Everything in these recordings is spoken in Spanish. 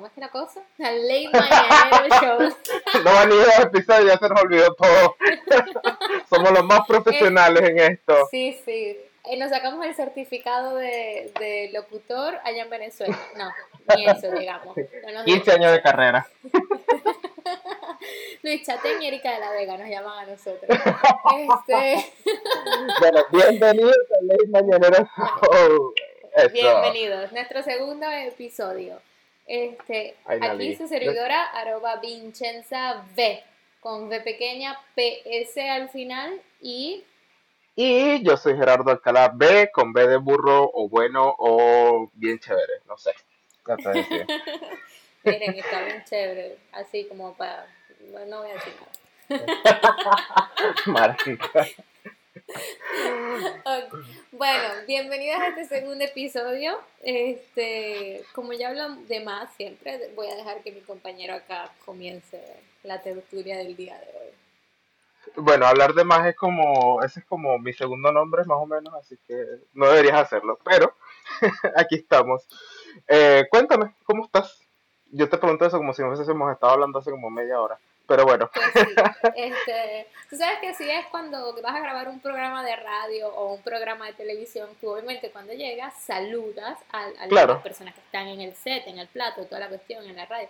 ¿cómo es que la cosa? La Late Mañanero Show. no van ni dos episodios, ya se nos olvidó todo. Somos los más profesionales en esto. Sí, sí. Eh, nos sacamos el certificado de, de, locutor allá en Venezuela. No, ni eso, digamos. 15 años de carrera. Luis Chaten y Erika de la Vega nos llaman a nosotros. Este... bueno, bienvenidos a Ley Mañanero Bienvenidos. Nuestro segundo episodio. Este, aquí su servidora, arroba Vincenza V, con V pequeña, PS al final y... Y yo soy Gerardo Alcalá B, con B de burro, o bueno, o bien chévere, no sé. Miren, está bien chévere, así como para... No voy a decir nada. Bueno, bienvenidas a este segundo episodio. Este, como ya hablan de más siempre, voy a dejar que mi compañero acá comience la tertulia del día de hoy. Bueno, hablar de más es como, ese es como mi segundo nombre más o menos, así que no deberías hacerlo, pero aquí estamos. Eh, cuéntame, ¿cómo estás? Yo te pregunto eso como si nos hubiésemos estado hablando hace como media hora. Pero bueno. Pues este, tú sabes que así es cuando vas a grabar un programa de radio o un programa de televisión, tú obviamente cuando llegas saludas a, las personas que están en el set, en el plato, toda la cuestión, en la radio.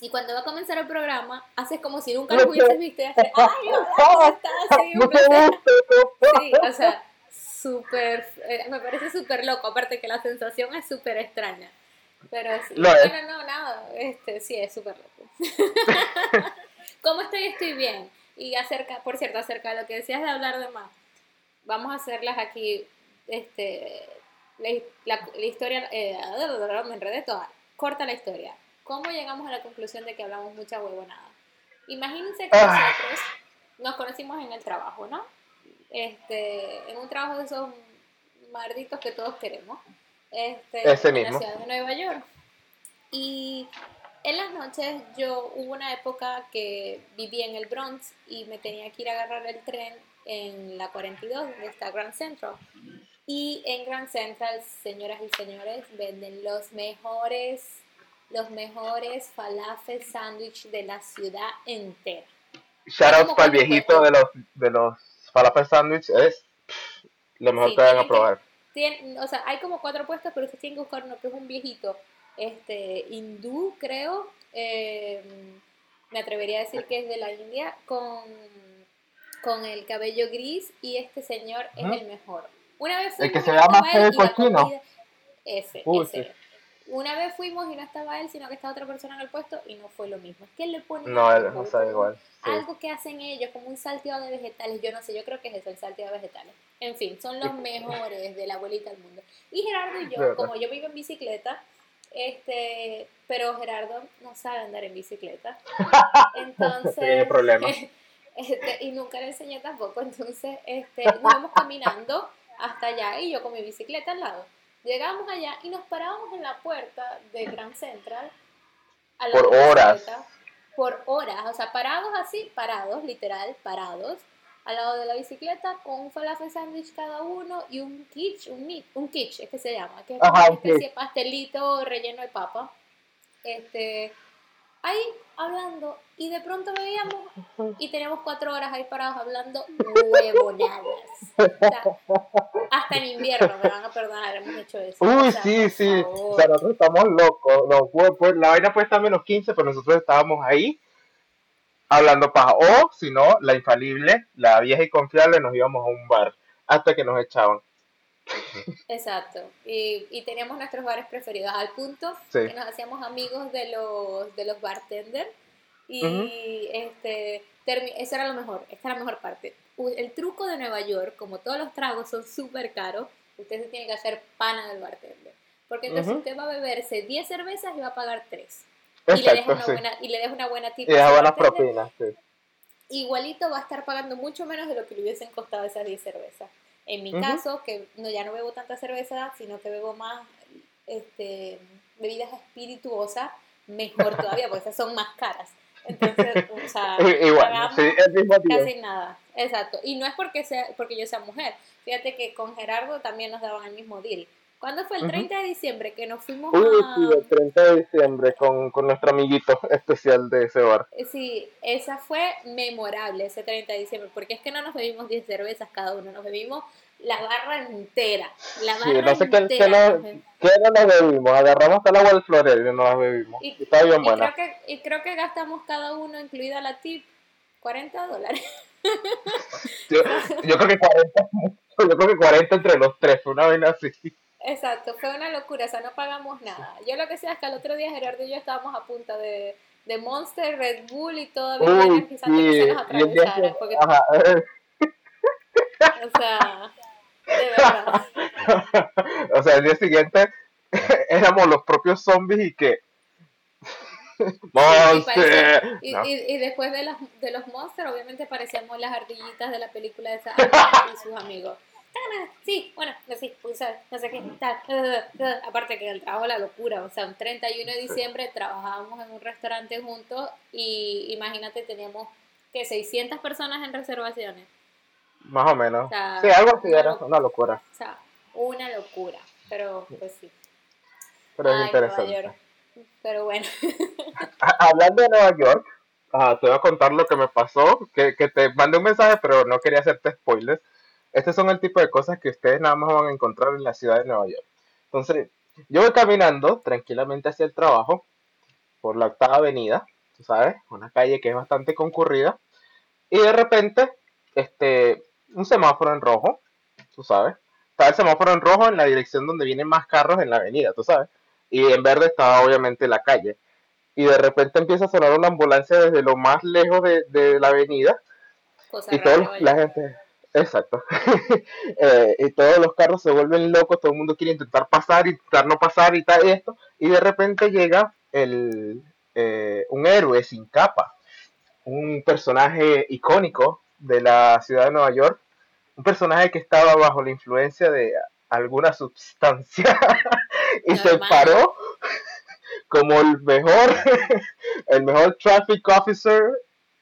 Y cuando va a comenzar el programa, haces como si nunca lo hubieses visto y haces, ¡ay, ¿cómo estás? Sí, o sea, súper, eh, me parece súper loco, aparte que la sensación es súper extraña. Pero sí, no, bueno, no, nada, este, sí, es súper loco. ¿Cómo estoy? Estoy bien. Y acerca, por cierto, acerca de lo que decías de hablar de más, vamos a hacerlas aquí, este, la, historia, eh, me enredé toda, corta la historia. ¿Cómo llegamos a la conclusión de que hablamos mucha huevonada? Imagínense que ah. nosotros nos conocimos en el trabajo, ¿no? Este, en un trabajo de esos marditos que todos queremos este, en la ciudad de Nueva York. Y en las noches yo hubo una época que vivía en el Bronx y me tenía que ir a agarrar el tren en la 42, donde está Grand Central. Y en Grand Central, señoras y señores, venden los mejores, los mejores falafel sándwich de la ciudad entera. Shout para el viejito de los, de los falafel sándwich, es lo mejor que van a probar o sea, hay como cuatro puestos, pero ustedes tienen que buscar uno que es un viejito, este, hindú, creo, em, me atrevería a decir que es de la India, con, con el cabello gris, y este señor es el mejor. Una vez el que se llama Fede Ese, ese. Una vez fuimos y no estaba él, sino que estaba otra persona en el puesto y no fue lo mismo. Es que le ponen no, no sabe igual. algo que hacen ellos, como un salteado de vegetales. Yo no sé, yo creo que es eso, el salteado de vegetales. En fin, son los mejores de la abuelita del mundo. Y Gerardo y yo, como yo vivo en bicicleta, este, pero Gerardo no sabe andar en bicicleta. Entonces, tiene problemas. Este, y nunca le enseñé tampoco. Entonces, este, nos vamos caminando hasta allá y yo con mi bicicleta al lado. Llegamos allá y nos parábamos en la puerta de Grand Central. por horas. Por horas, o sea, parados así, parados, literal, parados, al lado de la bicicleta con un falafel sandwich cada uno y un quiche, un, un quiche, es que se llama, que es una especie de pastelito relleno de papa. Este, ahí hablando y de pronto veíamos y teníamos cuatro horas ahí parados hablando huevonadas. hasta en invierno me van a perdonar, hemos hecho eso. Uy, sí, sí. O sea, nosotros estamos locos. pues, la vaina puede estar menos 15, pero nosotros estábamos ahí hablando paja. O, si no, la infalible, la vieja y confiable, nos íbamos a un bar hasta que nos echaban. Exacto. Y, y teníamos nuestros bares preferidos al punto que nos hacíamos amigos de los, de los bartenders. Y este, eso era lo mejor, esta era la mejor parte. El truco de Nueva York, como todos los tragos son súper caros, usted se tiene que hacer pana del bartender. Porque entonces usted va a beberse 10 cervezas y va a pagar 3. Y, le deja una buena, y le una buena Y deja buenas propinas, Igualito va a estar pagando mucho menos de lo que le hubiesen costado esas 10 cervezas. En mi caso, que no, ya no bebo tanta cerveza, sino que bebo más este, bebidas espirituosas, mejor todavía, porque esas son más caras. Entonces, o sea, Igual, sí, casi nada. Exacto. Y no es porque sea porque yo sea mujer. Fíjate que con Gerardo también nos daban el mismo deal. ¿Cuándo fue el 30 de diciembre que nos fuimos Uy, sí, el 30 de diciembre con, con nuestro amiguito especial de ese bar. Eh, sí, esa fue memorable, ese 30 de diciembre, porque es que no nos bebimos 10 cervezas cada uno, nos bebimos la barra entera. La barra sí, no sé entera. Qué, no, qué no nos bebimos, agarramos hasta el agua del florero y no la bebimos. Y, está bien buena. Creo que, y creo que gastamos cada uno, incluida la tip, 40 dólares. yo, yo, creo que 40, yo creo que 40 entre los tres, una vez así. Exacto, fue una locura, o sea, no pagamos nada. Yo lo que sé es que el otro día Gerardo y yo estábamos a punta de, de Monster, Red Bull y todavía Uy, que se nos. Porque... O sea, de verdad. o sea, el día siguiente éramos los propios zombies y que... ¡Monster! Y, y, después de los, de los monsters, obviamente parecíamos las ardillitas de la película de esa y sus amigos sí, bueno, no sé, pues, no sé qué, tal. Aparte que el trabajo la locura, o sea, un 31 de diciembre trabajábamos en un restaurante juntos y imagínate, teníamos que 600 personas en reservaciones. Más o menos. sí, algo así era, una locura. O sea, una locura, pero pues sí. Pero es interesante. Pero bueno. Hablando de Nueva York, te voy a contar lo que me pasó, que, que te mandé un mensaje, pero no quería hacerte spoilers. Estos son el tipo de cosas que ustedes nada más van a encontrar en la ciudad de Nueva York. Entonces, yo voy caminando tranquilamente hacia el trabajo por la octava avenida, tú sabes, una calle que es bastante concurrida, y de repente, este, un semáforo en rojo, tú sabes, está el semáforo en rojo en la dirección donde vienen más carros en la avenida, tú sabes, y en verde estaba obviamente la calle, y de repente empieza a sonar una ambulancia desde lo más lejos de, la avenida, y toda la gente, Exacto. Eh, y todos los carros se vuelven locos, todo el mundo quiere intentar pasar, intentar no pasar y tal, y esto. Y de repente llega el, eh, un héroe sin capa, un personaje icónico de la ciudad de Nueva York, un personaje que estaba bajo la influencia de alguna sustancia y se paró como el mejor, el mejor traffic officer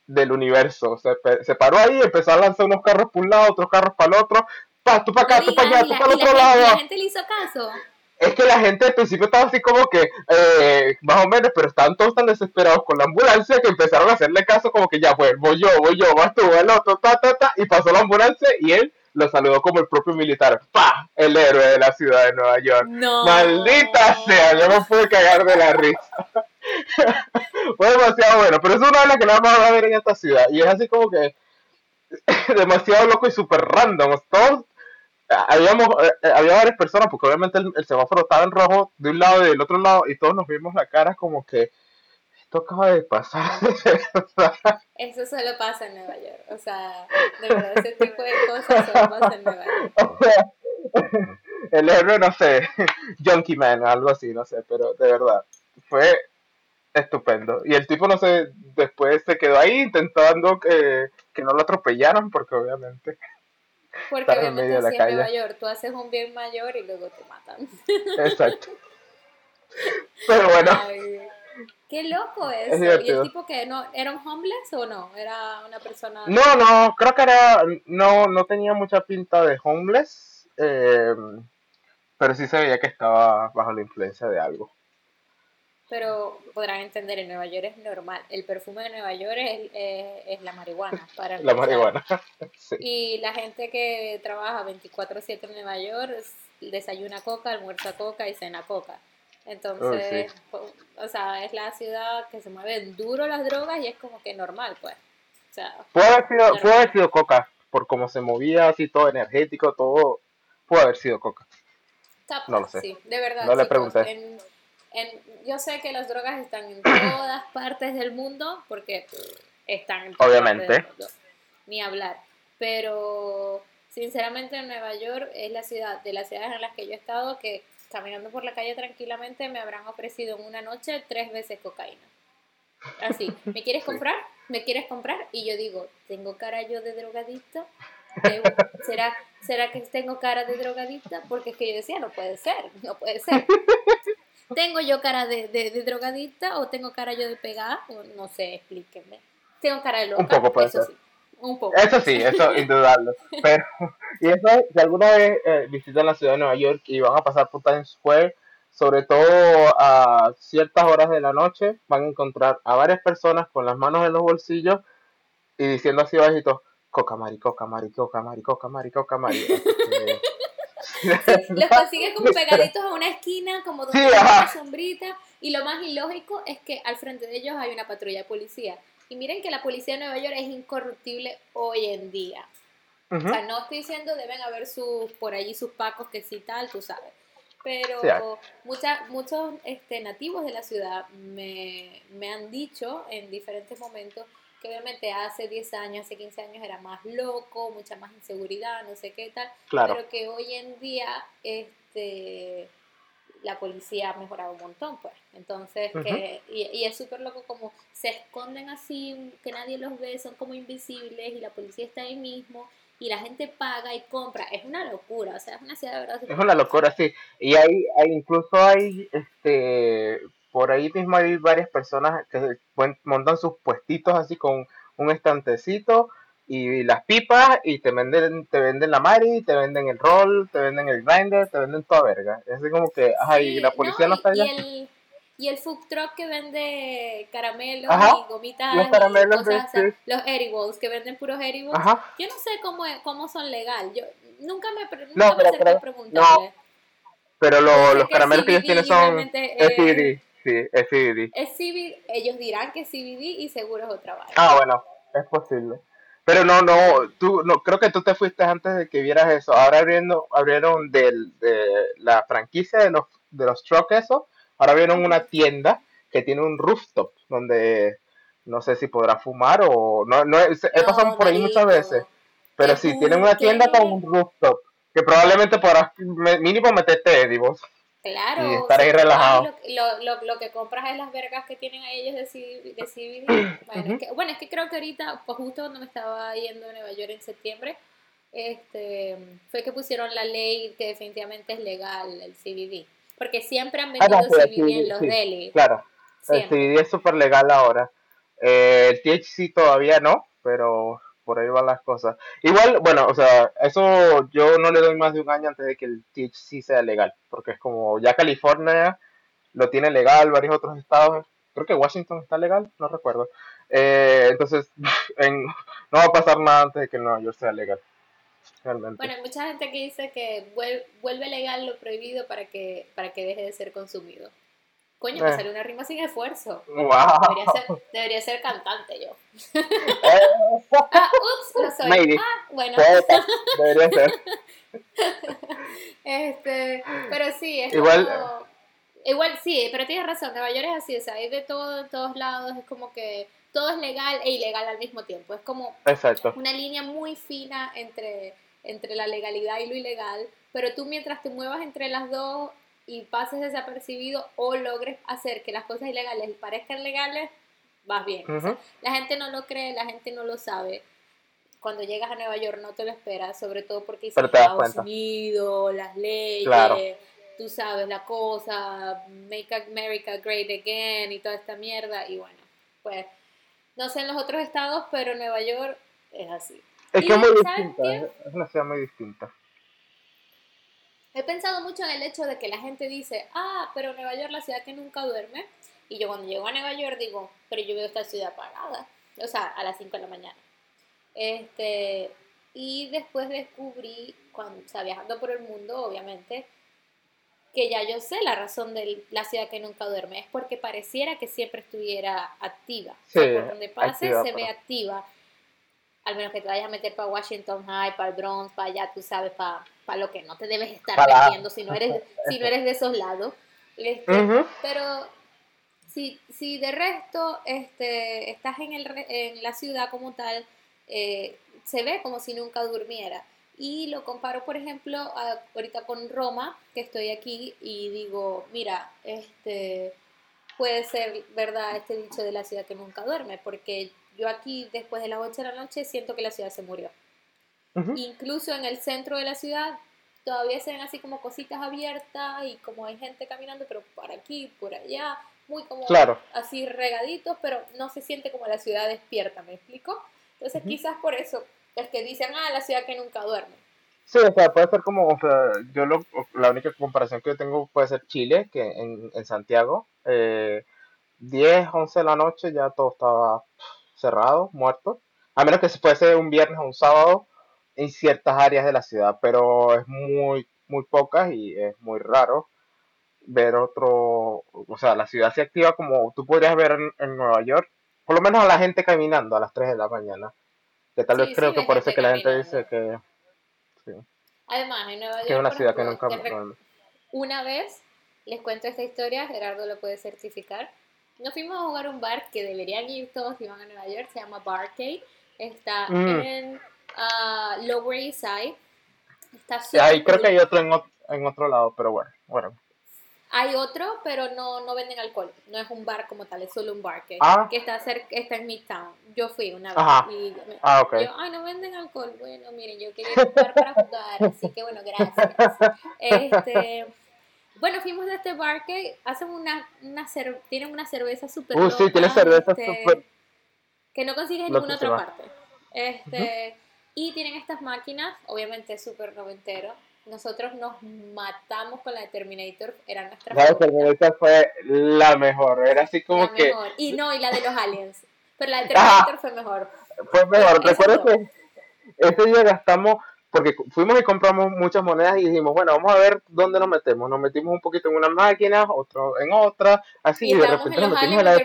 del universo. Se, se paró ahí, empezó a lanzar unos carros por un lado, otros carros para el otro, pa, tú para acá, tú para allá, tú para el otro lado. la gente le hizo caso. Es que la gente al principio estaba así como que, eh, más o menos, pero estaban todos tan desesperados con la ambulancia que empezaron a hacerle caso como que ya, pues, voy yo, voy yo, vas tú, el otro, ta, ta, ta, y pasó la ambulancia y él lo saludó como el propio militar. ¡Pah! El héroe de la ciudad de Nueva York. No. Maldita sea, yo me pude cagar de la risa. Fue demasiado bueno, pero es una de las que nada más va a ver en esta ciudad. Y es así como que demasiado loco y súper random. Todos, habíamos, eh, había varias personas, porque obviamente el, semáforo estaba en rojo de un lado y del otro lado, y todos nos vimos la cara como que esto acaba de pasar. Eso solo pasa en Nueva York. O sea, de verdad, ese tipo de cosas solo pasa en Nueva York. el héroe, no sé, Junkie Man, algo así, no sé, pero de verdad, fue estupendo. Y el tipo, no sé, después se quedó ahí intentando que, que no lo atropellaran, porque obviamente. Porque obviamente en, en Nueva York tú haces un bien mayor y luego te matan. Exacto. Pero bueno. Qué loco eso. ¿Y el tipo que no era un homeless o no? Era una persona. No, no, creo que era. No, no tenía mucha pinta de homeless. Eh, pero sí se veía que estaba bajo la influencia de algo. Pero podrán entender, en Nueva York es normal. El perfume de Nueva York es, es, la marihuana. Para la marihuana. sí. Y la gente que trabaja 24/7 en Nueva York desayuna coca, almuerza coca y cena coca. Entonces, oh, o sea, es la ciudad que se mueve duro las drogas y es como que normal, pues. O sea, puede haber sido, puede haber sido coca, por cómo se movía, así todo energético, todo. Puede haber sido coca. no lo sé. Sí, de verdad. No le pregunté. En, yo sé que las drogas están en todas partes del mundo, porque están en todas Obviamente. partes del mundo. Ni hablar. Pero sinceramente en Nueva York es la ciudad, de las ciudades en las que yo he estado, que caminando por la calle tranquilamente me habrán ofrecido en una noche tres veces cocaína. Así, ¿me quieres comprar? ¿Me quieres comprar? Y yo digo, ¿tengo cara yo de drogadicta? ¿Será, ¿Será que tengo cara de drogadicta? Porque es que yo decía, no puede ser, no puede ser. ¿Tengo yo cara de, de, drogadicta o tengo cara yo de pegada? No sé, explíquenme. Tengo cara de loca. Un poco puede ser. Un poco. Eso sí, eso indudable. Pero, y eso, si alguna vez eh, visitan la ciudad de Nueva York y van a pasar por Times Square, sobre todo a ciertas horas de la noche, van a encontrar a varias personas con las manos en los bolsillos y diciendo así bajito, coca mari, coca mari, coca mari, coca mari, coca mari. los consigues como pegaditos a una esquina, como donde hay una sombrita, y lo más ilógico es que al frente de ellos hay una patrulla de policía. Y miren que la policía de Nueva York es incorruptible hoy en día. O sea, no estoy diciendo deben haber sus, por allí sus pacos que sí tal, tú sabes. Pero muchos este, nativos de la ciudad me, me han dicho en diferentes momentos que obviamente hace 10 años, hace 15 años era más loco, mucha más inseguridad, no sé qué tal, pero que hoy en día este la policía ha mejorado un montón, pues. Entonces, que, y, y, es súper loco como se esconden así, que nadie los ve, son como invisibles y la policía está ahí mismo y la gente paga y compra. Es una locura, o sea, es una ciudad de verdad. Es una locura, sí. Y hay, hay incluso hay, este, por ahí mismo hay varias personas que montan sus puestitos así con un estantecito y las pipas y te venden te venden la mari, te venden el roll, te venden el grinder, te venden toda verga. Es así como que, ay, la policía no, está allá. Y el, y el food truck que vende caramelos y gomitas los caramelos cosas, los edibles que venden puros edibles. Yo no sé cómo cómo son legal. Yo nunca me, nunca no, me pero, preguntarle. pero los caramelos que ellos tienen son CBD, sí, es CBD. Es CBD, ellos dirán que es CBD y seguro es otra vaina. Ah, bueno, es posible. Pero no, no, tú, no, creo que tú te fuiste antes de que vieras eso. Ahora abriendo, abrieron del, de la franquicia de los, de los trucks eso, ahora abrieron una tienda que tiene un rooftop donde no sé si podrá fumar o no, no he pasado por ahí muchas veces. Pero sí, tienen una tienda con un rooftop que probablemente podrás mínimo meterte Edivos. Claro. Y estar ahí relajado. Lo, lo, lo, que compras es las vergas que tienen a ellos de CBD. Bueno, es que, bueno, es que creo que ahorita, pues justo cuando me estaba yendo a Nueva York en septiembre, este, fue que pusieron la ley que definitivamente es legal el CBD. Porque siempre han vendido ah, CBD, en los delis. Claro, el CBD es súper legal ahora. Eh, el THC todavía no, pero por ahí van las cosas. Igual, bueno, o sea, eso yo no le doy más de un año antes de que el THC sea legal, porque es como ya California lo tiene legal, varios otros estados, creo que Washington está legal, no recuerdo. Eh, entonces, no va a pasar nada antes de que Nueva York sea legal. Realmente. Bueno, hay mucha gente que dice que vuelve legal lo prohibido para que, para que deje de ser consumido. Coño, me eh. salió una rima sin esfuerzo. Wow. Debería, ser, debería ser cantante yo. ah, ups, no soy. Ah, bueno. Debería ser. Este, pero sí, es igual, como, igual sí, pero tienes razón, Nueva York es así, o sea, hay de todo en todos lados, es como que todo es legal e ilegal al mismo tiempo, es como Exacto. una línea muy fina entre, entre la legalidad y lo ilegal, pero tú mientras te muevas entre las dos y pases desapercibido o logres hacer que las cosas ilegales parezcan legales, vas bien. la gente no lo cree, la gente no lo sabe. Cuando llegas a Nueva York no te lo esperas, sobre todo porque Estados Unidos, las leyes, tú sabes, la cosa, Make America Great Again y toda esta mierda. Y bueno, pues no sé en los otros estados, pero Nueva York es así. Es que es muy distinta, es una ciudad muy distinta. He pensado mucho en el hecho de que la gente dice, ah, pero Nueva York es la ciudad que nunca duerme. Y yo cuando llego a Nueva York digo, pero yo veo esta ciudad apagada. O sea, a las 5 de la mañana. Este, y después descubrí, cuando, o sea, viajando por el mundo, obviamente, que ya yo sé la razón de la ciudad que nunca duerme. Es porque pareciera que siempre estuviera activa. Sí, por donde pase se ve activa. Al menos que te vayas a meter para Washington High, para el Bronx, para allá, tú sabes, para para lo que no te debes estar metiendo si no eres, si no eres de esos lados. Este, pero si, si de resto este, estás en, el, en la ciudad como tal, eh, se ve como si nunca durmiera. Y lo comparo, por ejemplo, ahorita con Roma, que estoy aquí y digo, mira, este puede ser verdad este dicho de la ciudad que nunca duerme, porque yo aquí después de las 8 de la noche siento que la ciudad se murió. Incluso en el centro de la ciudad todavía se ven así como cositas abiertas y como hay gente caminando, pero por aquí, por allá, muy como así regaditos, pero no se siente como la ciudad despierta, ¿me explico? Entonces, quizás por eso es que dicen, ah, la ciudad que nunca duerme. Sí, o sea, puede ser como, o sea, yo lo, la única comparación que yo tengo puede ser Chile, que en, en Santiago, eh, 10, 11 de la noche ya todo estaba cerrado, muerto, a menos que se fuese un viernes o un sábado en ciertas áreas de la ciudad, pero es muy, muy pocas y es muy raro ver otro, o sea, la ciudad se activa como tú podrías ver en, Nueva York, por lo menos a la gente caminando a las 3 de la mañana, que tal vez creo que por eso que la gente dice que... Además, en Nueva York... es una ciudad que nunca... Una vez, les cuento esta historia, Gerardo lo puede certificar, nos fuimos a jugar un bar que deberían ir todos si van a Nueva York, se llama Barcade, está mm. en uh, Lower East Side, está sí, creo que hay otro en, en otro lado, pero bueno, bueno. Hay otro, pero no, no venden alcohol. No es un bar como tal, es solo un bar que, ah. que está, cerca, está en Midtown. Yo fui una vez y ah, okay. yo, ay, no venden alcohol. Bueno, miren, yo quería un bar para jugar, así que bueno, gracias. Este, bueno, fuimos de este bar que hacen una, una tienen una cerveza súper uh, sí, tiene cerveza este, super... Que no consigues en ninguna otra parte. Este, Y tienen estas máquinas, obviamente súper noventero, nosotros nos matamos con la de Terminator, era nuestra La de Terminator fue la mejor, era así como la que... Mejor. Y no, y la de los aliens, pero la de Terminator fue mejor. Fue mejor, recuerdo que ese día gastamos, porque fuimos y compramos muchas monedas y dijimos, bueno, vamos a ver dónde nos metemos. Nos metimos un poquito en una máquina, otro en otra, así, y, de repente nos metimos en la de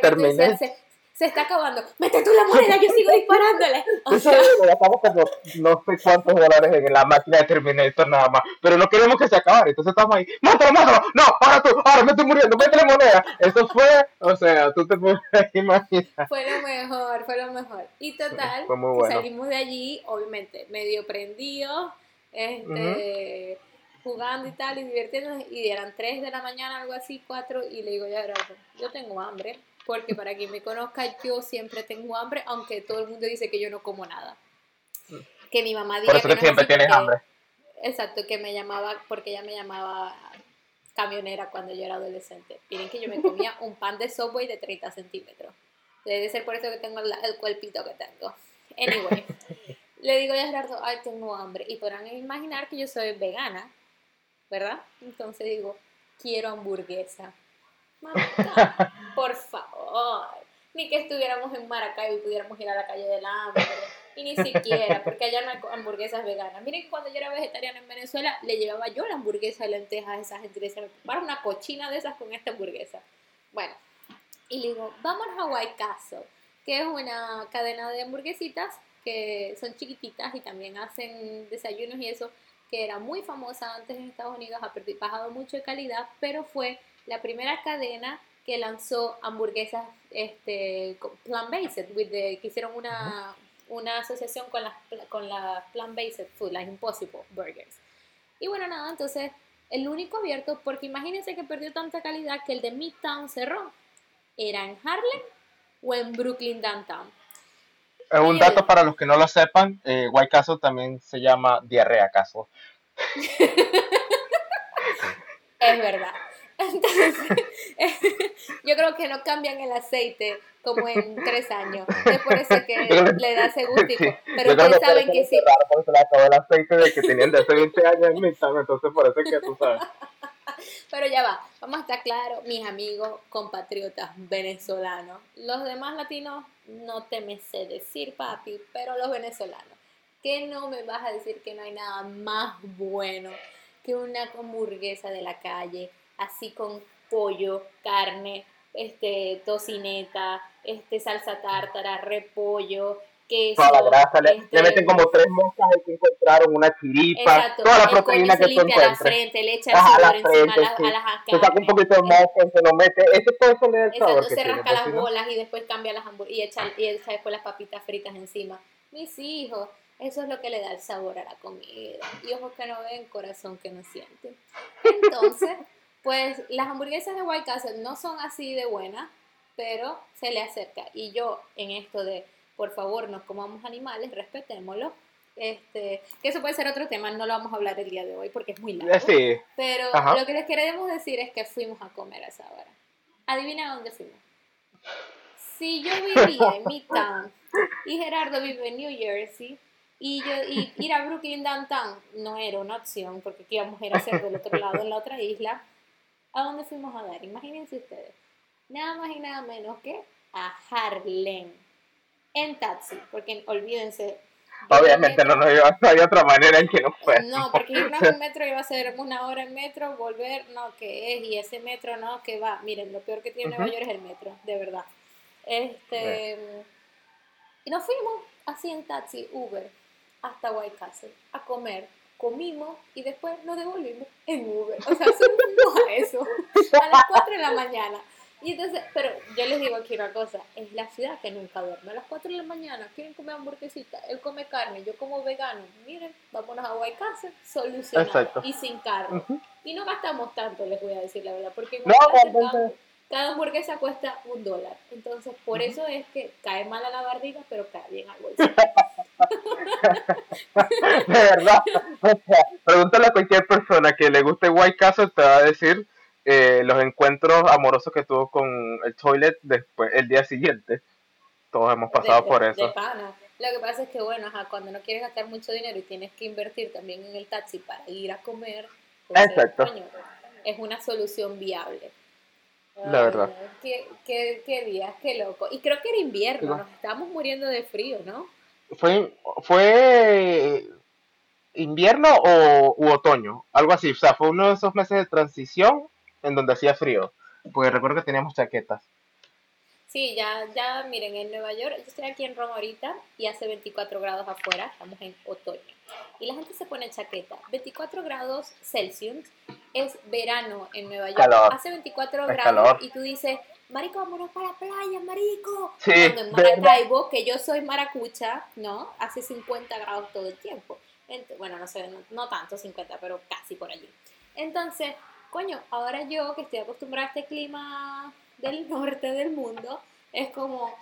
se está acabando. Mete tú la moneda, yo sigo disparándole. O sea, gastamos como no sé cuántos dólares en la máquina de Terminator nada más. Pero no queremos que se acabe. Entonces estamos ahí. ¡Mátalo, mátalo! ¡No! ¡Ahora tú! ¡Ahora me estoy muriendo! ¡Mete la moneda! Eso fue, o sea, tú te puedes imaginar. Fue lo mejor, fue lo mejor. Y total, salimos de allí, obviamente, medio prendidos, este. jugando y tal, y divirtiéndonos, y eran 3 de la mañana, algo así, 4, y le digo, ya, yo tengo hambre, porque para quien me conozca, yo siempre tengo hambre, aunque todo el mundo dice que yo no como nada. Que mi mamá dice que, siempre tienes hambre. Exacto, que me llamaba, porque ella me llamaba camionera cuando yo era adolescente. Miren que yo me comía un pan de Subway de 30 centímetros. Debe ser por eso que tengo el cuerpito que tengo. Anyway, le digo a Gerardo, ay, tengo hambre. Y podrán imaginar que yo soy vegana, ¿verdad? Entonces digo, quiero hamburguesa por favor. Ni que estuviéramos en Maracaibo y pudiéramos ir a la calle del hambre. Y ni siquiera, porque allá no hay hamburguesas veganas. Miren cuando yo era vegetariana en Venezuela, le llevaba yo la hamburguesa de lentejas a esa gente y le decía, para una cochina de esas con esta hamburguesa. Bueno, y le digo, vamos a White Castle, que es una cadena de hamburguesitas que son chiquititas y también hacen desayunos y eso, que era muy famosa antes en Estados Unidos, ha bajado mucho de calidad, pero fue la primera cadena que lanzó hamburguesas este, plant-based, que hicieron una, una asociación con las con la plant-based food, las Impossible Burgers. Y bueno, nada, entonces el único abierto, porque imagínense que perdió tanta calidad que el de Midtown cerró. ¿Era en Harlem o en Brooklyn Downtown? Un dato para los que no lo sepan, eh, White Castle también se llama Diarrea Castle. es verdad. Entonces, yo creo que no cambian el aceite como en tres años. Es por eso que le da ese gustico. Pero ustedes saben que sí. Se le acabó el aceite de que tenían de hace 20 años en entonces por eso es que tú sabes. Pero ya va, vamos a estar claros, mis amigos compatriotas venezolanos. Los demás latinos no te me sé decir, papi, pero los venezolanos. ¿Qué no me vas a decir que no hay nada más bueno que una hamburguesa de la calle? Así con pollo, carne, este, tocineta, este, salsa tártara, repollo, queso. Toda la grasa, le, este meten como tres moscas que encontraron, una chiripa, toda la proteína que se encuentra. a la frente, le echa el sabor encima a, las, a las Se saca un poquito de mosca, se lo mete, ese todo eso le da el sabor se rasca las bolas y después cambia las hamburguesas y echa, y echa después las papitas fritas encima. Mis hijos, eso es lo que le da el sabor a la comida. Y ojos que no ven, corazón que no siente. Entonces... Pues las hamburguesas de White Castle no son así de buenas, pero se le acerca. Y yo en esto de, por favor, no comamos animales, respetémoslo. Este, que eso puede ser otro tema, no lo vamos a hablar el día de hoy porque es muy largo. Sí. Pero lo que les queremos decir es que fuimos a comer a esa hora. Adivina dónde fuimos. si yo vivía en Midtown y Gerardo vive en New Jersey y yo y ir a Brooklyn Downtown no era una opción porque íbamos a ir a hacer del otro lado en la otra isla, ¿a dónde fuimos a dar? Imagínense ustedes. Nada más y nada menos que a Harlem en taxi, porque olvídense. Obviamente no, no, iba, no hay otra manera en que no fuera. No, porque irnos en metro iba a ser una hora en metro, volver, no, que es, y ese metro no, que va. Miren, lo peor que tiene Nueva York es el metro, de verdad. Este, y nos fuimos así en taxi, Uber, hasta White Castle, a comer. Comimos y después nos devolvimos en Uber. O sea, subimos a eso a las 4 de la mañana. Y entonces, pero yo les digo aquí una cosa, es la ciudad que nunca duerme. A las 4 de la mañana quieren comer hamburguesita, él come carne, yo como vegano. Miren, vámonos a Castle, solucionado y sin carne. Y no gastamos tanto, les voy a decir la verdad, porque no, cada hamburguesa cuesta un dólar. Entonces, por eso es que cae mal a la barriga, pero cae bien al bolsillo. de verdad. pregúntale a cualquier persona que le guste White Castle, te va a decir eh, los encuentros amorosos que tuvo con el toilet después, el día siguiente. Todos hemos pasado por eso. Lo que pasa es que, bueno, cuando no quieres gastar mucho dinero y tienes que invertir también en el taxi para ir a comer, pues, Exacto. es una solución viable. La verdad. Qué, qué, qué día, qué loco. Y creo que era invierno, nos estábamos muriendo de frío, ¿no? Fue, fue invierno o u otoño, algo así. O sea, fue uno de esos meses de transición en donde hacía frío. Porque recuerdo que teníamos chaquetas. Sí, ya, ya, miren, en Nueva York, yo estoy aquí en Roma ahorita y hace 24 grados afuera, estamos en otoño. Y la gente se pone chaqueta. 24 grados Celsius es verano en Nueva York. Hace 24 grados y tú dices, marico, vámonos para la playa, marico. Sí, Cuando en Maracaibo, que yo soy maracucha, ¿no? Hace 50 grados todo el tiempo. bueno, no sé, no tanto 50, pero casi por allí. Entonces, coño, ahora yo que estoy acostumbrada a este clima del norte del mundo, es como,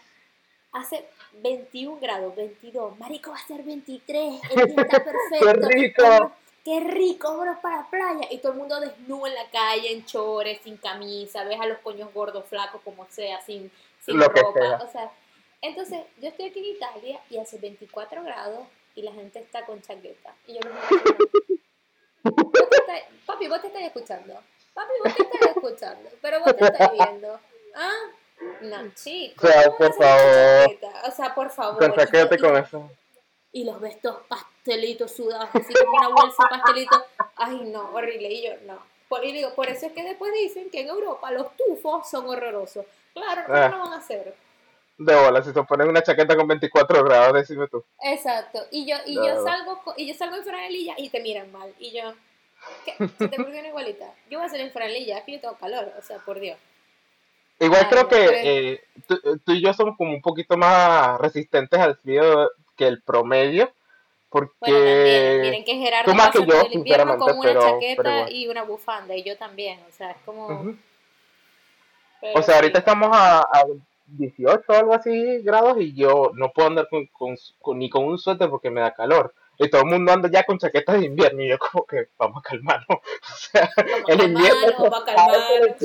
hace 21 grados, 22, marico va a ser 23, el día está perfecto. ¡Qué rico! ¡Qué rico! Vámonos para la playa. Y todo el mundo desnudo en la calle, en chores, sin camisa, ves a los coños gordos, flacos, como sea, sin, sin ropa. O sea, entonces, yo estoy aquí en Italia y hace 24 grados y la gente está con chaqueta. Y yo me papi, vos te estás escuchando. Papi, vos te estás escuchando. Pero vos te estás viendo. ¿Ah? No, chicos. O sea, por favor. O sea, por favor. Con chaqueta con eso. Y los ves todos pastelitos sudados, así como una bolsa de pastelitos. Ay, no, horrible. Y yo, no. Por, y digo, por eso es que después dicen que en Europa los tufos son horrorosos. Claro, ¿cómo ah. lo van a hacer? De bola, si se ponen una chaqueta con 24 grados, decime tú. Exacto. Y yo, y yo salgo y yo salgo en franelilla y te miran mal. Y yo, ¿qué? ¿Se te una igualita? Yo voy a salir en franelilla, es que yo tengo calor, o sea, por Dios. Igual creo que eh, tú, y yo somos como un poquito más resistentes al frío que el promedio. Porque bueno, miren que Gerardo pasa que yo, el invierno con una chaqueta y una bufanda, y yo también, o sea, es como... o sea, ahorita estamos a, a 18 o algo así grados y yo no puedo andar con, ni con un suéter porque me da calor y todo el mundo anda ya con chaquetas de invierno y yo como que vamos a calmarnos o sea el invierno vamos a calmarnos.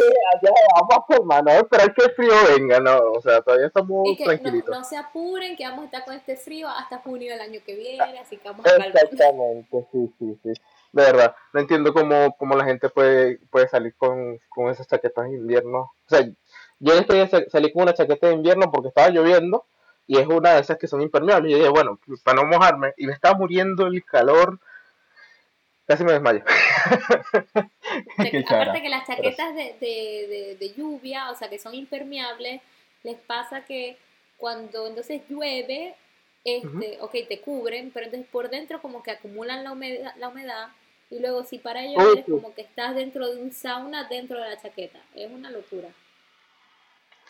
vamos a calmarnos esperar que el frío venga no o sea todavía estamos tranquilitos. no, se apuren que vamos a estar con este frío hasta junio del año que viene así que vamos a calmarnos. Exactamente sí sí sí. De verdad no entiendo cómo, cómo la gente puede puede salir con, con esas chaquetas de invierno. O sea yo después salí con una chaqueta de invierno porque estaba lloviendo y es una de esas que son impermeables. Y yo dije, bueno, para no mojarme, y me estaba muriendo el calor, casi me desmayo. aparte que las chaquetas de, de, de, lluvia, o sea, que son impermeables, les pasa que cuando entonces llueve, este, ok, te cubren, pero entonces por dentro como que acumulan la humedad, la humedad y luego si para llover es como que estás dentro de un sauna dentro de la chaqueta. Es una locura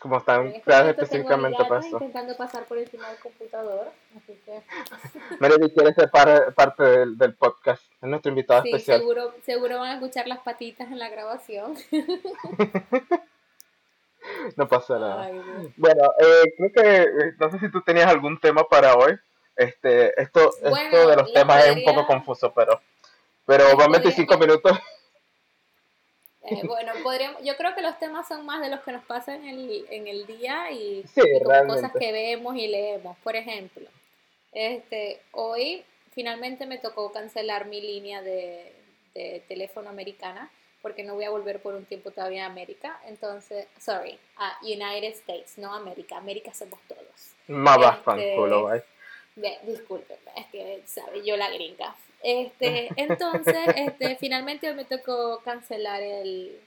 como están creadas específicamente para eso. intentando pasar por encima del computador, así que... Melody quiere ser parte del, del, podcast, es nuestro invitado sí, especial. Seguro, seguro van a escuchar las patitas en la grabación. no pasa nada. bueno, eh, creo que, eh, no sé si tú tenías algún tema para hoy. Este, esto, esto de los temas es un poco confuso, pero, pero van 25 minutos. Eh, bueno, podríamos, yo creo que los temas son más de los que nos pasan en el, en el día y, cosas que vemos y leemos. Por ejemplo, este, hoy finalmente me tocó cancelar mi línea de, de teléfono americana porque no voy a volver por un tiempo todavía a América. Entonces, sorry, a United States, no América. América somos todos. Más bastante, este, discúlpenme, es que, ¿sabe? Yo la gringa. Este, entonces, este, finalmente me tocó cancelar el,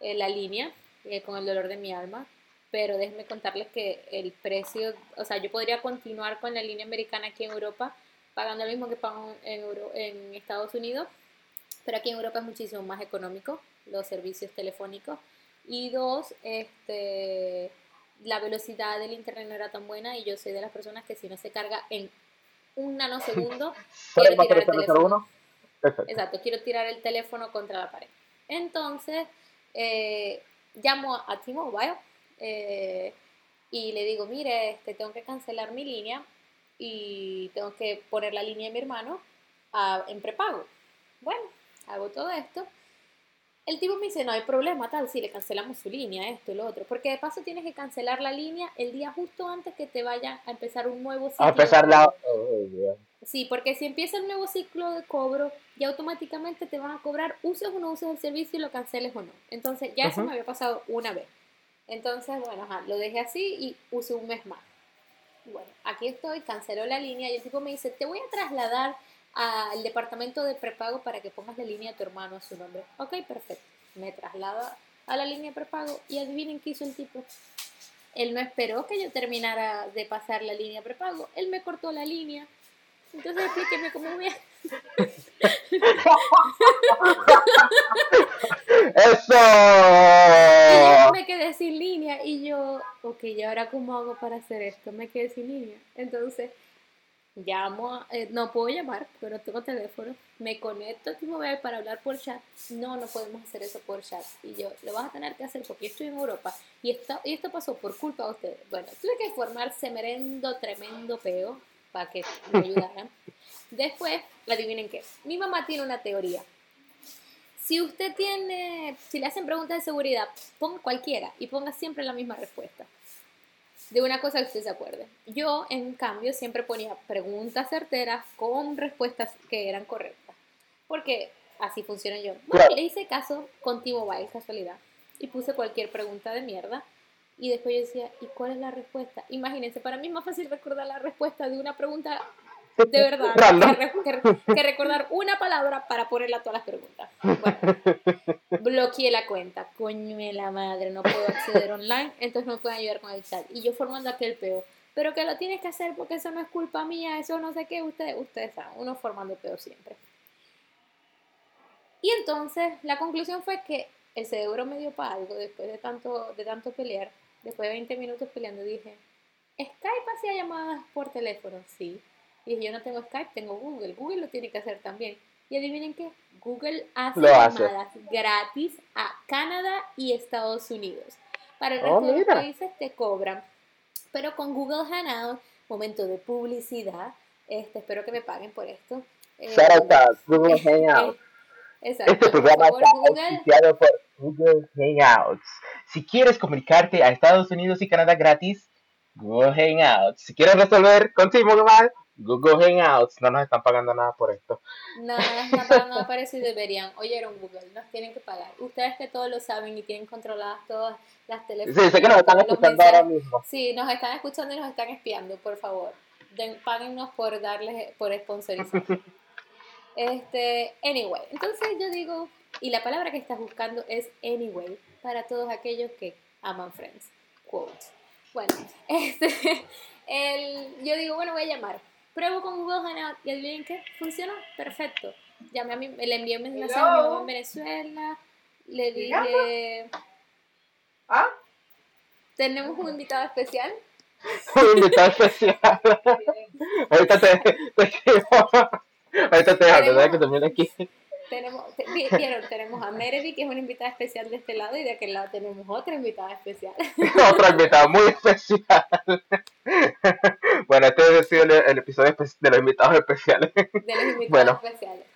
la línea eh, con el dolor de mi alma. Pero déjenme contarles que el precio, o sea, yo podría continuar con la línea americana aquí en Europa, pagando lo mismo que pago en, Euro, en Estados Unidos, pero aquí en Europa es muchísimo más económico los servicios telefónicos. Y dos, este, la velocidad del internet no era tan buena y yo soy de las personas que si no se carga en un nanosegundo, quiero tirar el teléfono. Exacto, quiero tirar el teléfono contra la pared. Entonces, eh, llamo a T-Mobile eh, y le digo, mire, este, tengo que cancelar mi línea y tengo que poner la línea de mi hermano en prepago. Bueno, hago todo esto. El tipo me dice, no hay problema, tal, si le cancelamos su línea, esto y lo otro. Porque de paso tienes que cancelar la línea el día justo antes que te vaya a empezar un nuevo ciclo. A empezar la... sí, porque si empieza el nuevo ciclo de cobro, ya automáticamente te van a cobrar, uses o no uses el servicio y lo canceles o no. Entonces, ya eso me había pasado una vez. Entonces, bueno, lo dejé así y usé un mes más. Bueno, aquí estoy, canceló la línea y el tipo me dice, te voy a trasladar al departamento de prepago para que pongas la línea de tu hermano a su nombre. Ok, perfecto. Me traslada a la línea de prepago y adivinen qué hizo el tipo. Él no esperó que yo terminara de pasar la línea de prepago. Él me cortó la línea. Entonces explíqueme cómo voy a... ¡Eso! Y yo me quedé sin línea y yo, ok, ¿y ahora cómo hago para hacer esto? Me quedé sin línea. Entonces llamo, eh, no puedo llamar no tengo teléfono, me conecto a T-Mobile para hablar por chat, no, no podemos hacer eso por chat, y yo, lo vas a tener que hacer porque estoy en Europa, y esto, y esto pasó por culpa de ustedes. Bueno, tuve que formar semerendo tremendo peo para que me ayudaran. Después, adivinen qué, mi mamá tiene una teoría. Si usted tiene, si le hacen preguntas de seguridad, ponga cualquiera y ponga siempre la misma respuesta de una cosa que usted se acuerde. Yo, en cambio, siempre ponía preguntas certeras con respuestas que eran correctas. Porque así funciona yo. Bueno, le hice caso con T-Mobile, casualidad. Y puse cualquier pregunta de mierda. Y después yo decía, ¿y cuál es la respuesta? Imagínense, para mí es más fácil recordar la respuesta de una pregunta de verdad, que, recordar una palabra para ponerla a todas las preguntas. Bueno, bloqueé la cuenta, coño de la madre, no puedo acceder online, entonces no pueden ayudar con el chat. Y yo formando aquel peo, pero que lo tienes que hacer porque eso no es culpa mía, eso no sé qué, ustedes, ustedes saben, uno formando peo siempre. Y entonces la conclusión fue que el cerebro me dio para algo después de tanto, de tanto pelear, después de 20 minutos peleando, dije, Skype hacía llamadas por teléfono, sí. Y yo no tengo Skype, tengo Google. Google lo tiene que hacer también. Y adivinen qué, Google hace llamadas gratis a Canadá y Estados Unidos. Para el oh, resto de los países te cobran. Pero con Google Hangout, momento de publicidad, este, espero que me paguen por esto. Shout out Google Hangout. Exacto. Este programa está Google. por Google Hangouts. Si quieres comunicarte a Estados Unidos y Canadá gratis, Google Hangouts. Si quieres resolver contigo mal, Google Hangouts, no nos están pagando nada por esto. No, no nos están pagando nada por eso y deberían. Oyeron Google, nos tienen que pagar. Ustedes que todos lo saben y tienen controladas todas las teléfonos. Sí, sé que nos están escuchando ahora mismo. Sí, nos están escuchando y nos están espiando, por favor. Den, páguennos por darles, por sponsorizar. este, anyway, entonces yo digo, y la palabra que estás buscando es anyway, para todos aquellos que aman Friends. Quote. Bueno, este, el, yo digo, bueno, voy a llamar Pruebo con Google Hangout y adivinen qué, funcionó perfecto. Llamé a mi, le envié un mensaje a mi mamá en Venezuela, le dije... ¿Ah? Tenemos un invitado especial. un invitado especial. Ahorita te, te, Ahorita te dejo, que termine aquí tenemos, tenemos a Meredith, que es una invitada especial de este lado, y de aquel lado tenemos otra invitada especial. otra invitada muy especial. bueno, este ha sido el, episodio de los invitados especiales. De los invitados especiales.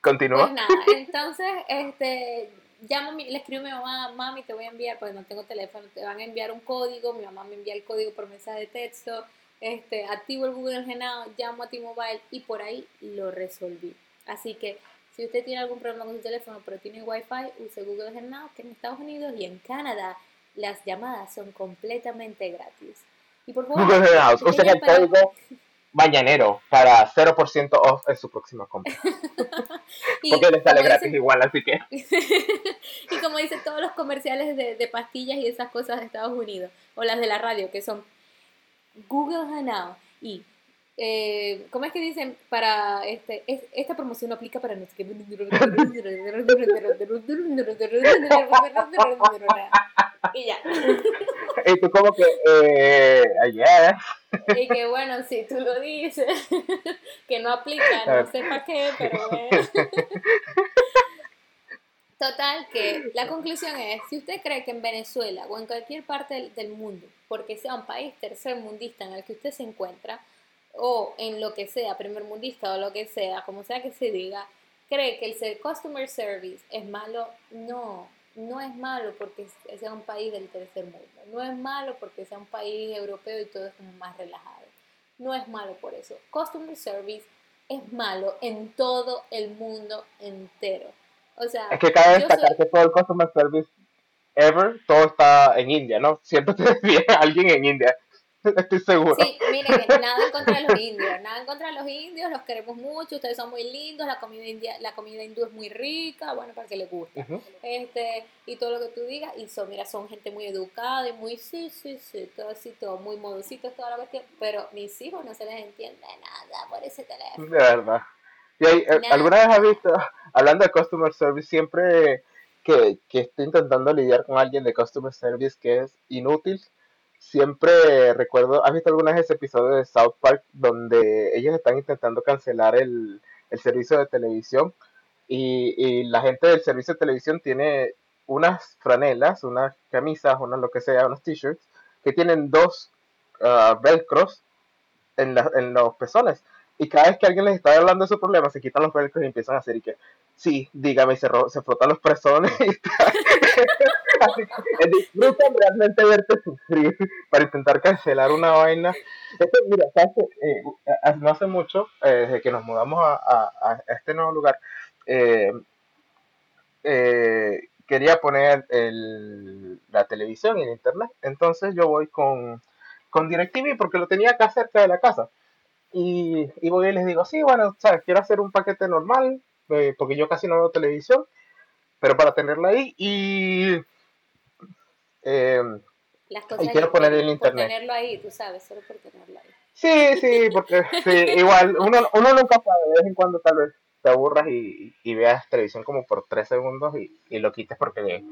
Continúa. Pues nada, entonces, este, llamo, le escribo a mi mamá, mami, te voy a enviar, porque no tengo teléfono, te van a enviar un código, mi mamá me envía el código por mensaje de texto, este, activo el Google Hangout, llamo a T-Mobile y por ahí lo resolví. Así que si usted tiene algún problema con su teléfono pero tiene Wi-Fi, use Google Hangout, que en Estados Unidos y en Canadá las llamadas son completamente gratis. Y por favor, Google Hangout, use el código mañanero para 0% off en su próxima compra. Porque le sale gratis igual, así que. y como dice todos los comerciales de, de, pastillas y esas cosas de Estados Unidos, o las de la radio, que son Google Hangout y eh, ¿Cómo es que dicen para este esta promoción aplica para no qué? y ya. Y tú como que, eh, yeah. Y que bueno, si tú lo dices, que no aplica, no sé para qué, pero bueno. Total, que la conclusión es, si usted cree que en Venezuela o en cualquier parte del mundo, porque sea un país tercermundista en el que usted se encuentra, o en lo que sea, primer mundista o lo que sea, como sea que se diga, cree que el ser customer service es malo, no, no es malo porque sea un país del tercer mundo, no es malo porque sea un país europeo y todo es como más relajado, no es malo por eso. Customer service es malo en todo el mundo entero. O sea, es que cabe destacar que todo el customer service ever, todo está en India, ¿no? Siempre te decía alguien en India. Estoy seguro. Sí, miren, nada en contra de los indios, nada en contra de los indios, los queremos mucho, ustedes son muy lindos, la comida india, la comida hindú es muy rica, bueno, para que les guste. Este, y todo lo que tú digas, y son, mira, son gente muy educada y muy sí, sí, sí, todo así, todo muy modositos, toda la cuestión, pero mis hijos no se les entiende nada por ese teléfono. De verdad. Y hay, eh, ¿Alguna vez has visto, hablando de customer service, siempre que, que estoy intentando lidiar con alguien de customer service que es inútil, siempre recuerdo, ¿has visto alguna vez ese episodio de South Park donde ellos están intentando cancelar el, servicio de televisión y, la gente del servicio de televisión tiene unas franelas, unas camisas, unas lo que sea, unos t-shirts que tienen dos uh, velcros en, en los pezones y cada vez que alguien les está hablando de su problema, se quitan los velcros y empiezan a hacer y que, sí, dígame, se, se frotan los presones y disfrutan realmente verte sufrir para intentar cancelar una vaina. Mira, eh, no hace mucho, eh, desde que nos mudamos a, a, este nuevo lugar, eh, quería poner el, la televisión y el internet. Entonces yo voy con, con DirecTV porque lo tenía acá cerca de la casa. Y, y voy y les digo, sí, bueno, ¿sabes? quiero hacer un paquete normal, eh, porque yo casi no veo televisión, pero para tenerla ahí y, eh, y quiero poner el internet. tenerlo ahí, tú sabes, solo por tenerlo ahí. Sí, sí, porque sí, igual, uno, uno nunca sabe, de vez en cuando tal vez te aburras y, y veas televisión como por tres segundos y, y, lo quites porque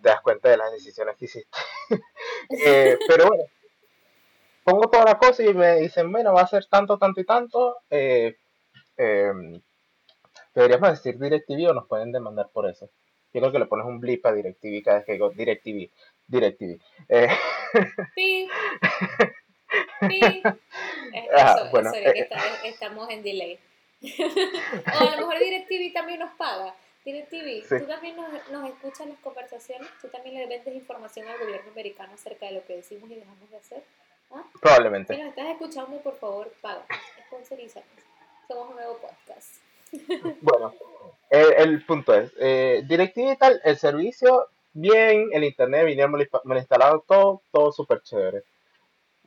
te das cuenta de las decisiones que hiciste. eh, pero bueno, pongo toda la cosa y me dicen, bueno, va a ser tanto, tanto y tanto. Eh, em, deberíamos decir DirecTV o nos pueden demandar por eso. Yo creo que le pones un blip a DirecTV cada vez que digo DirecTV. DirecTV. Eh. Sí. Sí. Ah, bueno, eh, estamos en delay. o a lo mejor DirecTV también nos paga. DirecTV, tú también nos, nos escuchas las conversaciones, tú también le vendes información al gobierno americano acerca de lo que decimos y dejamos de hacer. Probablemente. Si nos estás escuchando, por favor, paga. Sponsorízanos. Somos un nuevo podcast. bueno, el, punto es, eh, DirecTV tal, el servicio, bien, el internet, vinieron, me lo instalaron todo, todo súper chévere.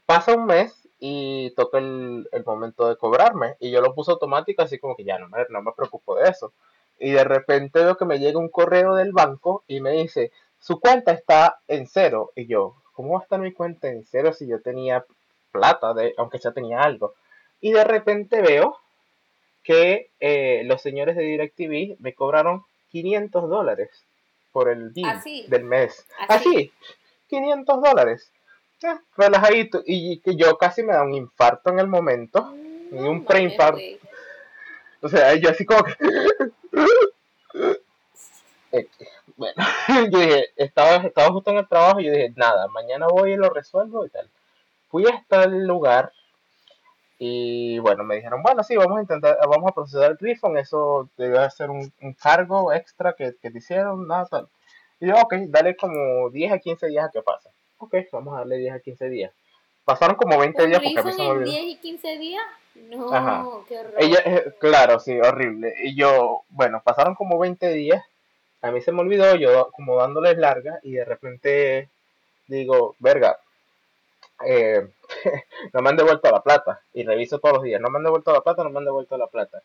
Pasa un mes y toca el, el, momento de cobrarme y yo lo puse automático así como que ya no me, no me preocupo de eso. Y de repente veo que me llega un correo del banco y me dice, su cuenta está en cero. Y yo, ¿cómo va a estar mi cuenta en cero si yo tenía plata, de, aunque ya tenía algo? Y de repente veo que eh, los señores de DirecTV me cobraron 500 dólares por el bill del mes. Así, 500 dólares. relajadito. Y que yo casi me da un infarto en el momento. y un mm, preinfarto. O sea, yo así como que... bueno, yo dije, estaba, estaba justo en el trabajo y yo dije, nada, mañana voy y lo resuelvo y tal. Fui hasta el lugar y bueno, me dijeron, bueno, sí, vamos a intentar, vamos a procesar el refund, eso debe ser un, cargo extra que, te hicieron, nada tal. Y yo, ok, dale como 10 a 15 días a que pase. Ok, vamos a darle 10 a 15 días. Pasaron como 20 días porque a mí se me olvidó. 10 y 15 días? No, qué horror. Ella, eh, claro, sí, horrible. Y yo, bueno, pasaron como 20 días. A mí se me olvidó, yo como dándoles larga y de repente digo, verga, eh, no me han devuelto la plata. Y reviso todos los días, no me han devuelto la plata, no me han devuelto la plata.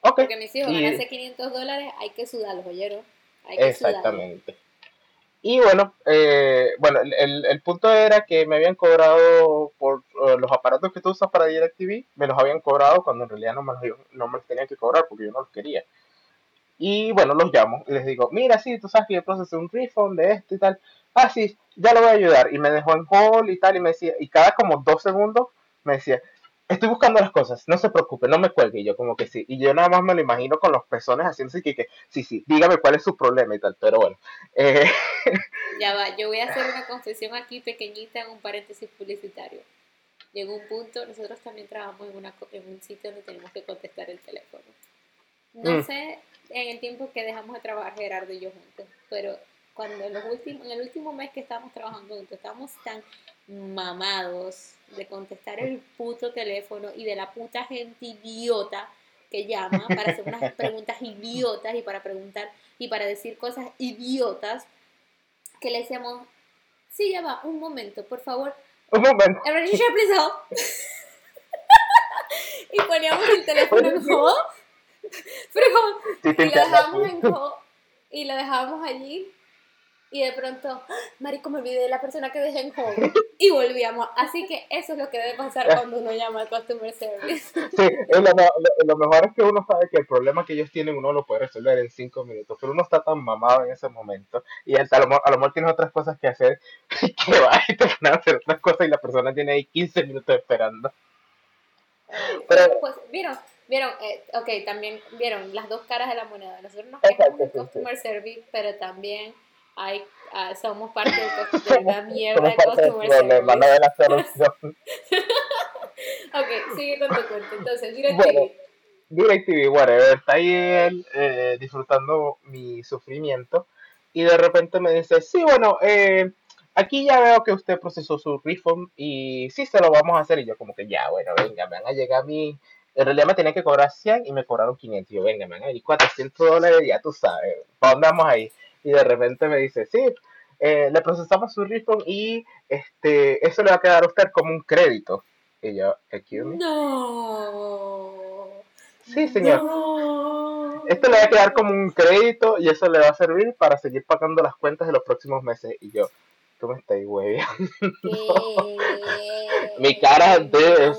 Okay. Porque mis hijos y... ganarse 500 dólares, hay que sudarlos, oyeron. Hay que Exactamente. Y bueno, eh, bueno el, el, punto era que me habían cobrado por eh, los aparatos que tú usas para DirecTV, me los habían cobrado cuando en realidad no me los, no me los tenían que cobrar porque yo no los quería. Y bueno, los llamo y les digo, mira, sí, tú sabes que yo procesé un refund de esto y tal. Ah, sí, ya lo voy a ayudar. Y me dejó en hold y tal, y me decía, y cada como dos segundos me decía, estoy buscando las cosas, no se preocupe, no me cuelgue. Y yo como que sí. Y yo nada más me lo imagino con los pezones haciendo así que, que sí, sí, dígame cuál es su problema y tal. Pero bueno. Eh... Ya va, yo voy a hacer una confesión aquí pequeñita en un paréntesis publicitario. Llegó un punto, nosotros también trabajamos en, una, en un sitio donde tenemos que contestar el teléfono. No mm. sé en el tiempo que dejamos de trabajar Gerardo y yo juntos, pero cuando en, los últimos, en el último mes que estábamos trabajando juntos, estábamos tan mamados de contestar el puto teléfono y de la puta gente idiota que llama para hacer unas preguntas idiotas y para preguntar y para decir cosas idiotas que le decíamos, sí, ya va, un momento, por favor. Un momento. y poníamos el teléfono en hold, y lo dejábamos en y lo dejábamos allí y de pronto, ¡Ah! marico, me olvidé de la persona que dejé en home y volvíamos. Así que eso es lo que debe pasar cuando uno llama al customer service. Sí, lo, mejor es que uno sabe que el problema que ellos tienen uno lo puede resolver en cinco minutos, pero uno está tan mamado en ese momento y a lo, mejor tienes otras cosas que hacer que va y te van a hacer otras cosas y la persona tiene ahí 15 minutos esperando. Pero, pues, vieron, vieron, eh, ok, también vieron las dos caras de la moneda. Nosotros nos quejamos del customer service, pero también hay, uh, somos parte de, la mierda de customer service. de la solución. ok, sigue con tu cuento. Entonces, DirecTV. Bueno, DirecTV, whatever, está ahí él eh, disfrutando mi sufrimiento y de repente me dice, sí, bueno, eh, aquí ya veo que usted procesó su refund y sí se lo vamos a hacer. Y yo como que ya, bueno, venga, me van a llegar a mí. En realidad me tenía que cobrar 100 y me cobraron 500. Y yo, venga, me van a venir 400 dólares, ya tú sabes. ¿Para dónde vamos ahí? y de repente me dice, sí, eh, le procesamos su refund y este, eso le va a quedar a usted como un crédito. Y yo, excuse No. Sí, señor. Esto le va a quedar como un crédito y eso le va a servir para seguir pagando las cuentas de los próximos meses. Y yo, ¿cómo me estáis, güey? Mi cara de... O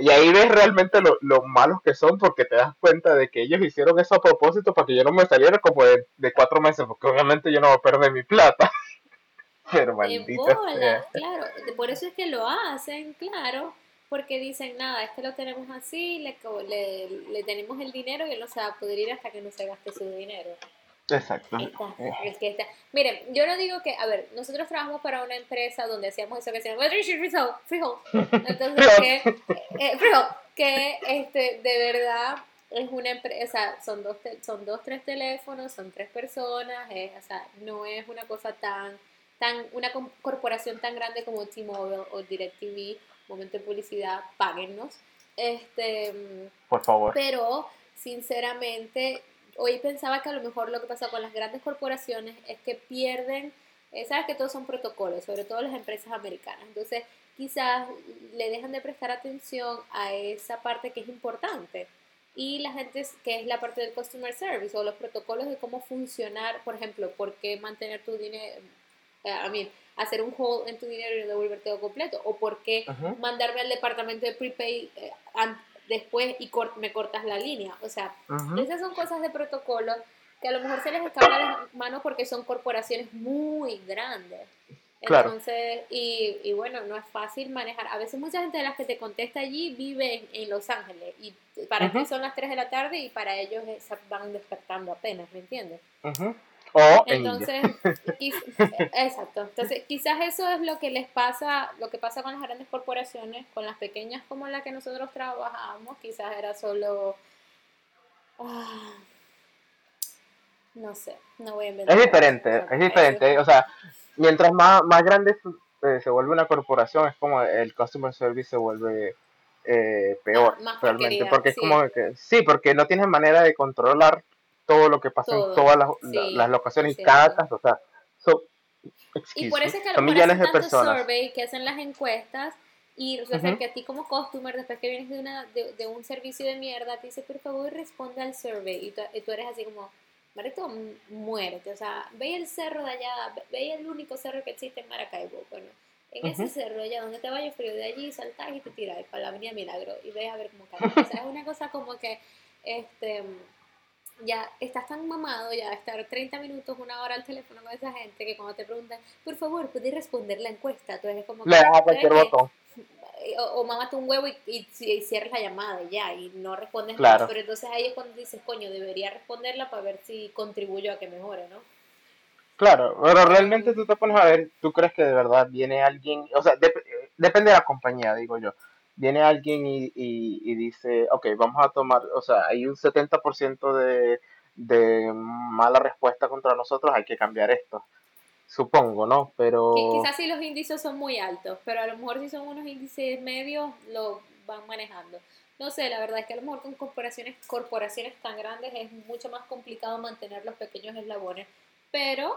y ahí ves realmente lo, lo, malos que son porque te das cuenta de que ellos hicieron eso a propósito para que yo no me saliera como de, cuatro meses, porque obviamente yo no voy a perder mi plata. Pero maldito. claro, por eso es que lo hacen, claro, porque dicen, nada, este lo tenemos así, le, le, le tenemos el dinero y él no se va a poder ir hasta que no se gaste su dinero. Exacto. es que está. Miren, yo no digo que, a ver, nosotros trabajamos para una empresa donde hacíamos eso que se llama Freehold. Entonces, que, eh, que este, de verdad es una empresa, son dos, son dos, tres teléfonos, son tres personas, o sea, no es una cosa tan, tan, una corporación tan grande como T-Mobile o DirecTV, momento de publicidad, páguennos. Este, Por favor. Pero, sinceramente, hoy pensaba que a lo mejor lo que pasa con las grandes corporaciones es que pierden, eh, sabes que todos son protocolos, sobre todo las empresas americanas. Entonces, quizás le dejan de prestar atención a esa parte que es importante. Y la gente, que es la parte del customer service o los protocolos de cómo funcionar, por ejemplo, por qué mantener tu dinero, eh, a mí, hacer un hold en tu dinero y no devolverte todo completo, o por qué mandarme al departamento de prepaid eh, después y me cortas la línea. O sea, esas son cosas de protocolo que a lo mejor se les escapa de las manos porque son corporaciones muy grandes. Entonces, y, y, bueno, no es fácil manejar. A veces mucha gente de las que te contesta allí vive en, Los Ángeles y para ti son las 3 de la tarde y para ellos se van despertando apenas, ¿me entiendes? Entonces, exacto. Entonces, quizás eso es lo que les pasa, lo que pasa con las grandes corporaciones, con las pequeñas como la que nosotros trabajamos, quizás era solo... Ah, No sé, no voy a inventar. Es diferente, es diferente. O sea, mientras más, más grande eh, se vuelve una corporación, es como el customer service se vuelve eh, peor, realmente. porque es como que, sí, porque no tienes manera de controlar todo lo que pasa en todas las, las locaciones y cada o sea, y por eso es que lo millones de personas survey que hacen las encuestas y resulta que a ti como customer, después que vienes de, una, de, un servicio de mierda, te dice, por favor, responde al survey. Y tú, eres así como, Marito, muérete. O sea, ve el cerro de allá, ve el único cerro que existe en Maracaibo. Bueno, en ese cerro allá donde te vaya frío, de allí saltas y te tiras para la Avenida Milagro y ves a ver cómo cae. O sea, es una cosa como que, este ya estás tan mamado ya de estar 30 minutos, una hora al teléfono con esa gente que cuando te preguntan, por favor, ¿puedes responder la encuesta? Tú eres como... Le das a cualquier botón. O, o mamate un huevo y, y, cierras la llamada y ya, y no respondes claro. Pero entonces ahí es cuando dices, coño, debería responderla para ver si contribuyo a que mejore, ¿no? Claro, pero realmente tú te pones a ver, tú crees que de verdad viene alguien, o sea, depende de la compañía, digo yo viene alguien y, y, dice, ok, vamos a tomar, o sea, hay un 70% de, de mala respuesta contra nosotros, hay que cambiar esto. Supongo, ¿no? Pero... quizás si los índices son muy altos, pero a lo mejor si son unos índices medios, lo van manejando. No sé, la verdad es que a lo mejor con corporaciones, corporaciones tan grandes es mucho más complicado mantener los pequeños eslabones, pero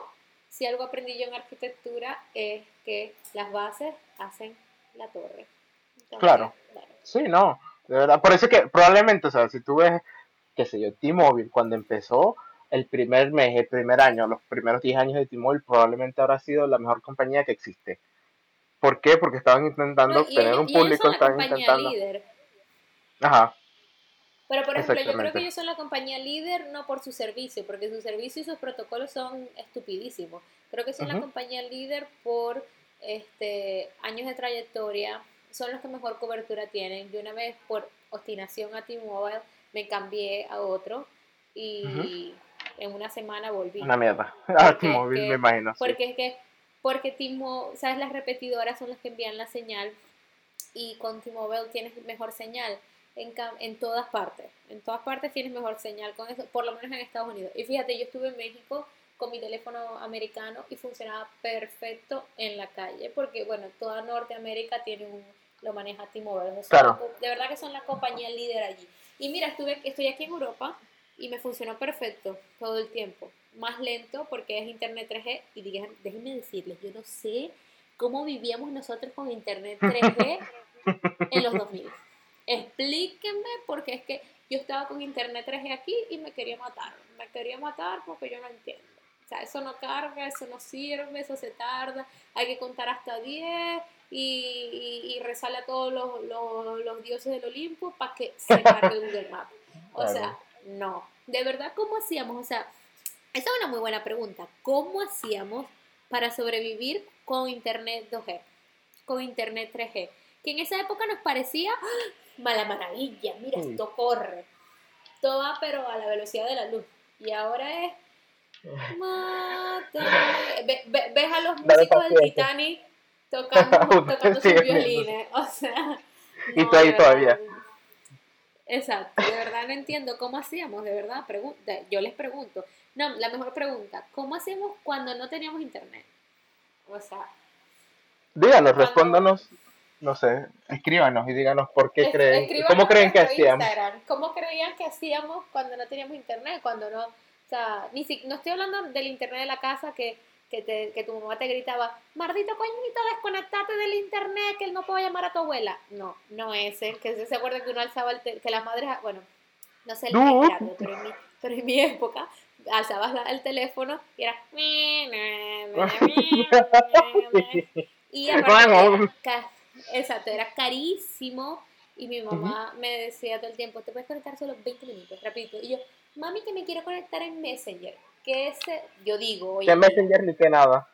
si algo aprendí yo en arquitectura es que las bases hacen la torre claro. Sí, no. De verdad. Por eso que probablemente, o sea, si tú ves, qué sé yo, T-Mobile, cuando empezó el primer mes, el primer año, los primeros 10 años de T-Mobile, probablemente habrá sido la mejor compañía que existe. ¿Por qué? Porque estaban intentando tener un público, estaban intentando. Líder. Ajá. Pero por ejemplo, yo creo que ellos son la compañía líder no por su servicio, porque su servicio y sus protocolos son estupidísimos. Creo que son la compañía líder por este años de trayectoria, son los que mejor cobertura tienen. Yo una vez por obstinación a T-Mobile me cambié a otro y en una semana volví. Una mierda. A T-Mobile me imagino. Porque es que, porque T-Mobile, sabes, las repetidoras son las que envían la señal y con T-Mobile tienes mejor señal. En, en todas partes, en todas partes tienes mejor señal con eso, por lo menos en Estados Unidos. Y fíjate, yo estuve en México con mi teléfono americano y funcionaba perfecto en la calle, porque bueno, toda Norteamérica tiene un, lo maneja T-Mobile. De verdad que son la compañía líder allí. Y mira, estuve, estoy aquí en Europa y me funcionó perfecto todo el tiempo. Más lento porque es Internet 3G y déjenme decirles, yo no sé cómo vivíamos nosotros con Internet 3G en los 2000. Explíquenme porque es que yo estaba con Internet 3G aquí y me quería matar. Me quería matar porque yo no entiendo. O sea, eso no carga, eso no sirve, eso se tarda, hay que contar hasta 10 y, y, a todos los, los, dioses del Olimpo para que se cargue Google Maps. O sea, no. De verdad, ¿cómo hacíamos? O sea, esa es una muy buena pregunta. ¿Cómo hacíamos para sobrevivir con Internet 2G? Con Internet 3G. Que en esa época nos parecía ¡ah! mala maravilla. Mira, esto corre. Todo va, pero a la velocidad de la luz. Y ahora es Mátame. ves a los músicos del Titanic tocando, tocando sus violines. O sea. y tú ahí todavía. Exacto, de verdad no entiendo cómo hacíamos, de verdad, pregunta, yo les pregunto, no, la mejor pregunta, ¿cómo hacíamos cuando no teníamos internet? O sea, díganos, respóndanos, no sé, escríbanos y díganos por qué creen, cómo creen que hacíamos. ¿Cómo creían que hacíamos cuando no teníamos internet, cuando no o sea, ni si, no estoy hablando del internet de la casa que, que, te, que tu mamá te gritaba, Mardito coñito, desconectate del internet, que él no puede llamar a tu abuela. No, no ese, que se acuerda que uno alzaba el que las madres, bueno, no sé el no. pero, en mi, pero en mi época alzabas el teléfono y era y exacto, era carísimo y mi mamá me decía todo el tiempo, te puedes conectar solo 20 minutos, rapidito. Y yo, mami, que me quiero conectar en Messenger. Que ese, yo digo, oye. Que Messenger ni que nada.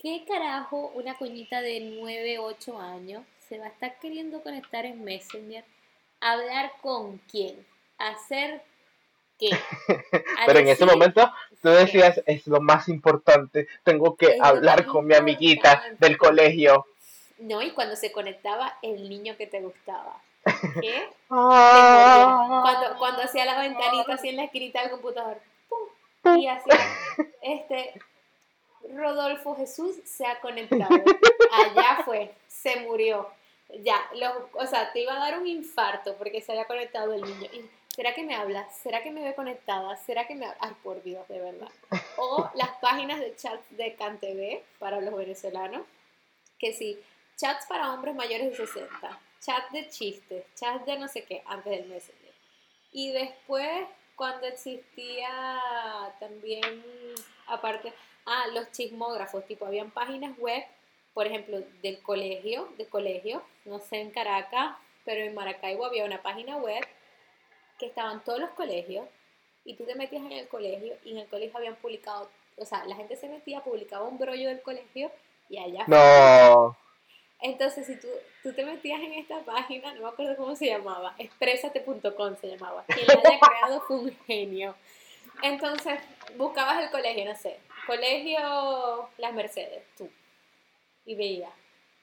¿Qué carajo una coñita de 9, 8 años se va a estar queriendo conectar en Messenger? ¿Hablar con quién? ¿Hacer qué? Pero en ese momento tú decías, es lo más importante, tengo que hablar con mi amiguita del colegio. No, y cuando se conectaba el niño que te gustaba. ¿Qué? Ah. cuando, cuando hacía la ventanita así en la escrita del computador. Y así, este, Rodolfo Jesús se ha conectado. Allá fue, se murió. Ya, o sea, te iba a dar un infarto porque se había conectado el niño. ¿Será que me habla? ¿Será que me ve conectada? ¿Será que me habla? Ay, por Dios, de verdad. O las páginas de chat de CanTV para los venezolanos, que sí, chats para hombres mayores de 60, chat de chistes, chat de no sé qué, antes del Messenger. Y después, cuando existía también, aparte, ah, los chismógrafos, tipo, habían páginas web, por ejemplo, del colegio, de colegio, no sé en Caracas, pero en Maracaibo había una página web que estaban todos los colegios y tú te metías en el colegio y en el colegio habían publicado, o sea, la gente se metía, publicaba un brollo del colegio y allá... No. Entonces, si tú, tú te metías en esta página, no me acuerdo cómo se llamaba, expresate.com se llamaba, quien la haya creado fue un genio. Entonces, buscabas el colegio, no sé, colegio Las Mercedes, tú, y veías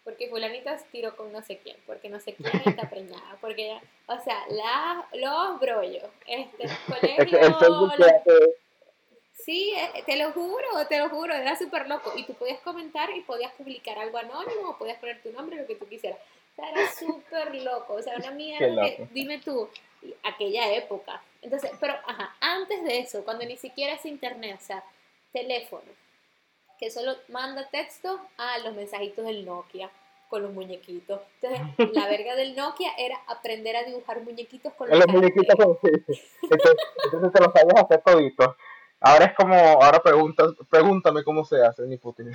porque fulanita tiró con no sé quién, porque no sé quién está preñada, porque, o sea, la, los brollos, este, colegio... Sí, eh, te lo juro, te lo juro, era súper loco. Y tú podías comentar y podías publicar algo anónimo, o podías poner tu nombre, lo que tú quisieras. O sea, era súper loco, o sea, una mierda que, dime tú, aquella época. Entonces, pero, ajá, antes de eso, cuando ni siquiera es internet, o sea, teléfono, que solo manda texto a los mensajitos del Nokia con los muñequitos. Entonces, la verga del Nokia era aprender a dibujar muñequitos con los, muñequitos. Con... Entonces, te los sabes hacer toditos. Ahora es como, ahora pregunta, pregúntame cómo se hace, ni Putin.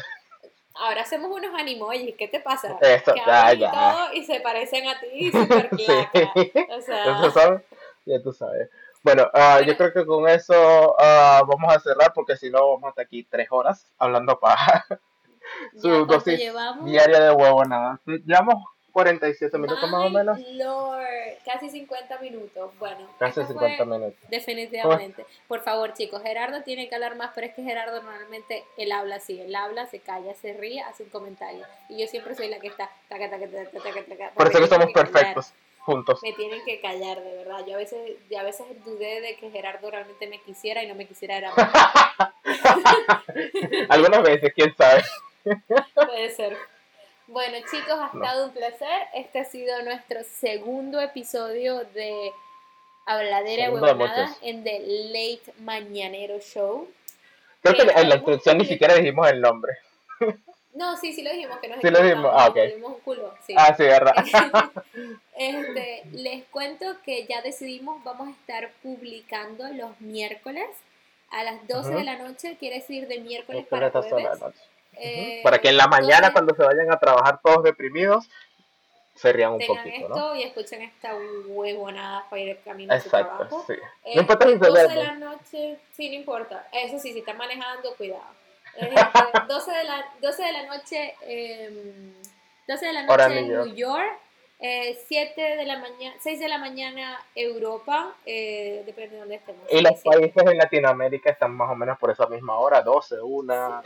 Ahora hacemos unos animojis, ¿qué te pasa? Eso, que ya, ya. Y, todo, y se parecen a ti, súper claca. O sea... ¿Ya tú sabes? Ya tú sabes. Bueno, uh, yo creo que con eso uh, vamos a cerrar porque si no vamos hasta aquí tres horas hablando para su dosis diaria de huevo, nada. Llevamos 47 minutos más o menos. Lord, casi 50 minutos. Bueno, casi 50 minutos. Definitivamente. Por favor, chicos, Gerardo tiene que hablar más, pero es que Gerardo normalmente él habla así, él habla, se calla, se ríe, hace un comentario. Y yo siempre soy la que está taca, taca, taca, Por eso que somos perfectos juntos. Me tienen que callar, de verdad. Yo a veces, yo a veces dudé de que Gerardo realmente me quisiera y no me quisiera era Algunas veces, quién sabe. Puede ser. Bueno, chicos, ha estado un placer. Este ha sido nuestro segundo episodio de Habladera Huevonada en The Late Mañanero Show. Creo que en la introducción ni siquiera dijimos el nombre. No, sí, sí lo dijimos, que nos sí lo dijimos. Ah, okay. un culo. Sí. Ah, sí, verdad. este, les cuento que ya decidimos, vamos a estar publicando los miércoles a las 12 de la noche, quiere decir de miércoles para jueves. Eh, para que en la mañana, cuando se vayan a trabajar todos deprimidos, se rían un poquito. esto ¿no? y escuchen esta huevonada para ir camino a su trabajo. Sí. no importa si 12 de la noche, sí, no importa. Eso sí, si están manejando, cuidado. 12, de la, 12 de la noche, eh, 12 de la noche en New York. Eh, 7 de la mañana, 6 de la mañana Europa, eh, depende de dónde estemos. Y los países en Latinoamérica están más o menos por esa misma hora, 12, 1,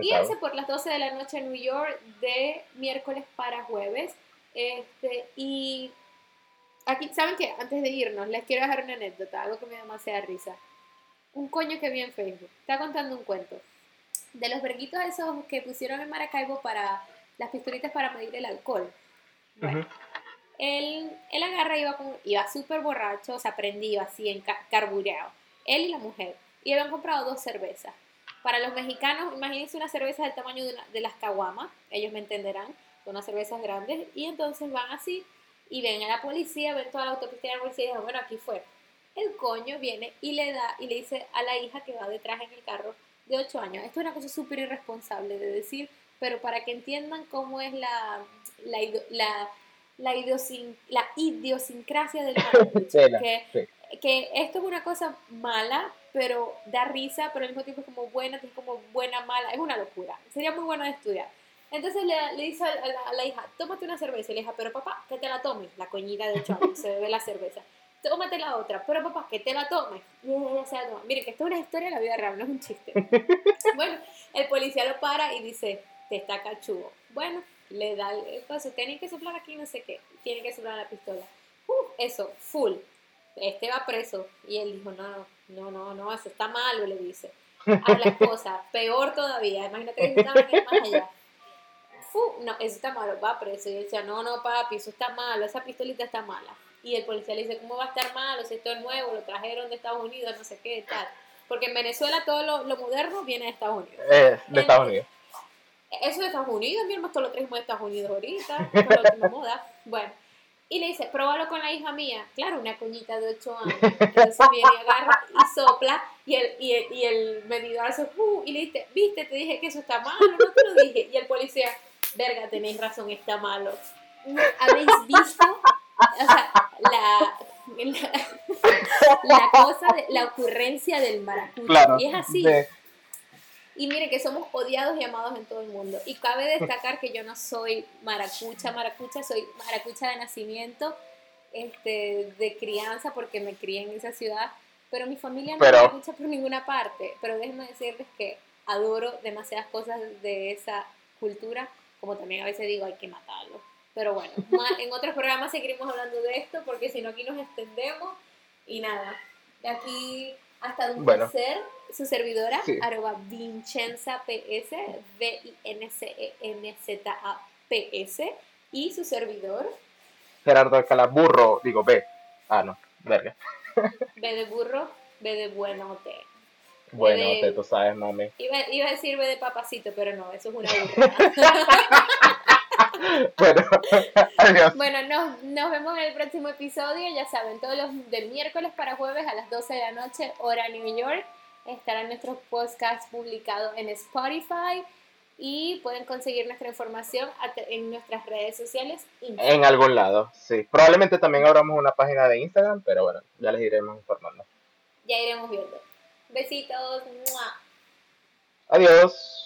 Fíjense por las 12 de la noche en New York de miércoles para jueves. Este, y aquí, ¿saben qué? Antes de irnos, les quiero dejar una anécdota, algo que me da demasiada risa. Un coño que vi en Facebook, está contando un cuento. De los verguitos esos que pusieron en Maracaibo para las pistolitas para medir el alcohol. Bueno, él, él agarra, iba, con, iba súper borracho, o sea, prendido así, en carbureado. Él y la mujer. Y habían comprado dos cervezas. Para los mexicanos, imagínense una cerveza del tamaño de, de las caguamas, ellos me entenderán, son unas cervezas grandes, y entonces van así y ven a la policía, ven toda la autopista de la policía y dicen, bueno, aquí fue. El coño viene y le da y le dice a la hija que va detrás en el carro de 8 años. Esto es una cosa súper irresponsable de decir, pero para que entiendan cómo es la, la, la, la, la idiosincrasia del que, que esto es una cosa mala, pero da risa, pero al mismo tiempo es como buena, es como buena, mala, es una locura. Sería muy bueno de estudiar. Entonces le, le dice a la, hija, tómate una cerveza. Y le dijo, pero papá, que te la tomes. La coñita de 8 años, se bebe la cerveza. Tómate la otra, pero papá, que te la tomes. Y ella se la toma. Miren, que esto es una historia de la vida real, no es un chiste. bueno, el policía lo para y dice, te está cachudo. Bueno, le da el paso, tienen que soplar aquí, no sé qué. Tienen que soplar la pistola. Uh, eso, full. Este va preso. Y él dijo, no, no No, no, no, eso está malo, le dice. A la esposa, peor todavía, imagínate que estaban más allá. Fu, no, eso está malo, va preso. Y él decía, no, no, papi, eso está malo, esa pistolita está mala. Y el policía le dice, ¿cómo va a estar malo si esto es nuevo? Lo trajeron de Estados Unidos, no sé qué, tal. Porque en Venezuela todo lo, moderno viene de Estados Unidos. Eh, de Estados Unidos. Eso de Estados Unidos, mi hermano, todo lo traemos de Estados Unidos ahorita, todo lo que moda. Bueno, y le dice, pruébalo con la hija mía. Claro, una coñita de 8 años. Entonces viene y agarra y sopla y el, y el, y el medidor hace, uh, y le dice, viste, te dije que eso está malo, no te lo dije. Y el policía, verga, tenéis razón, está malo. ¿Habéis visto? O sea, la, la, cosa, de, la ocurrencia del maracucho. y es así. Y miren que somos odiados y amados en todo el mundo. Y cabe destacar que yo no soy maracucha, maracucha, soy maracucha de nacimiento, este, de crianza, porque me crié en esa ciudad. Pero mi familia no es maracucha por ninguna parte. Pero déjenme decirles que adoro demasiadas cosas de esa cultura, como también a veces digo, hay que matarlo. Pero bueno, en otros programas seguiremos hablando de esto, porque si no aquí nos extendemos. Y nada, de aquí hasta un bueno. su servidora, arroba Vincenza PS, V-I-N-C-E-N-Z-A-P-S, y su servidor. Gerardo Alcalá, burro, digo B. Ah, no, verga. B de burro, B de buenote. Buenote, tú sabes, mami. Iba, iba, a decir B de papacito, pero no, eso es una burra. bueno, adiós. Bueno, nos, nos, vemos en el próximo episodio. Ya saben, todos los del miércoles para jueves a las 12 de la noche, hora New York. Estará nuestro podcast publicado en Spotify y pueden conseguir nuestra información en nuestras redes sociales. En algún lado, sí. Probablemente también abramos una página de Instagram, pero bueno, ya les iremos informando. Ya iremos viendo. Besitos. Adiós.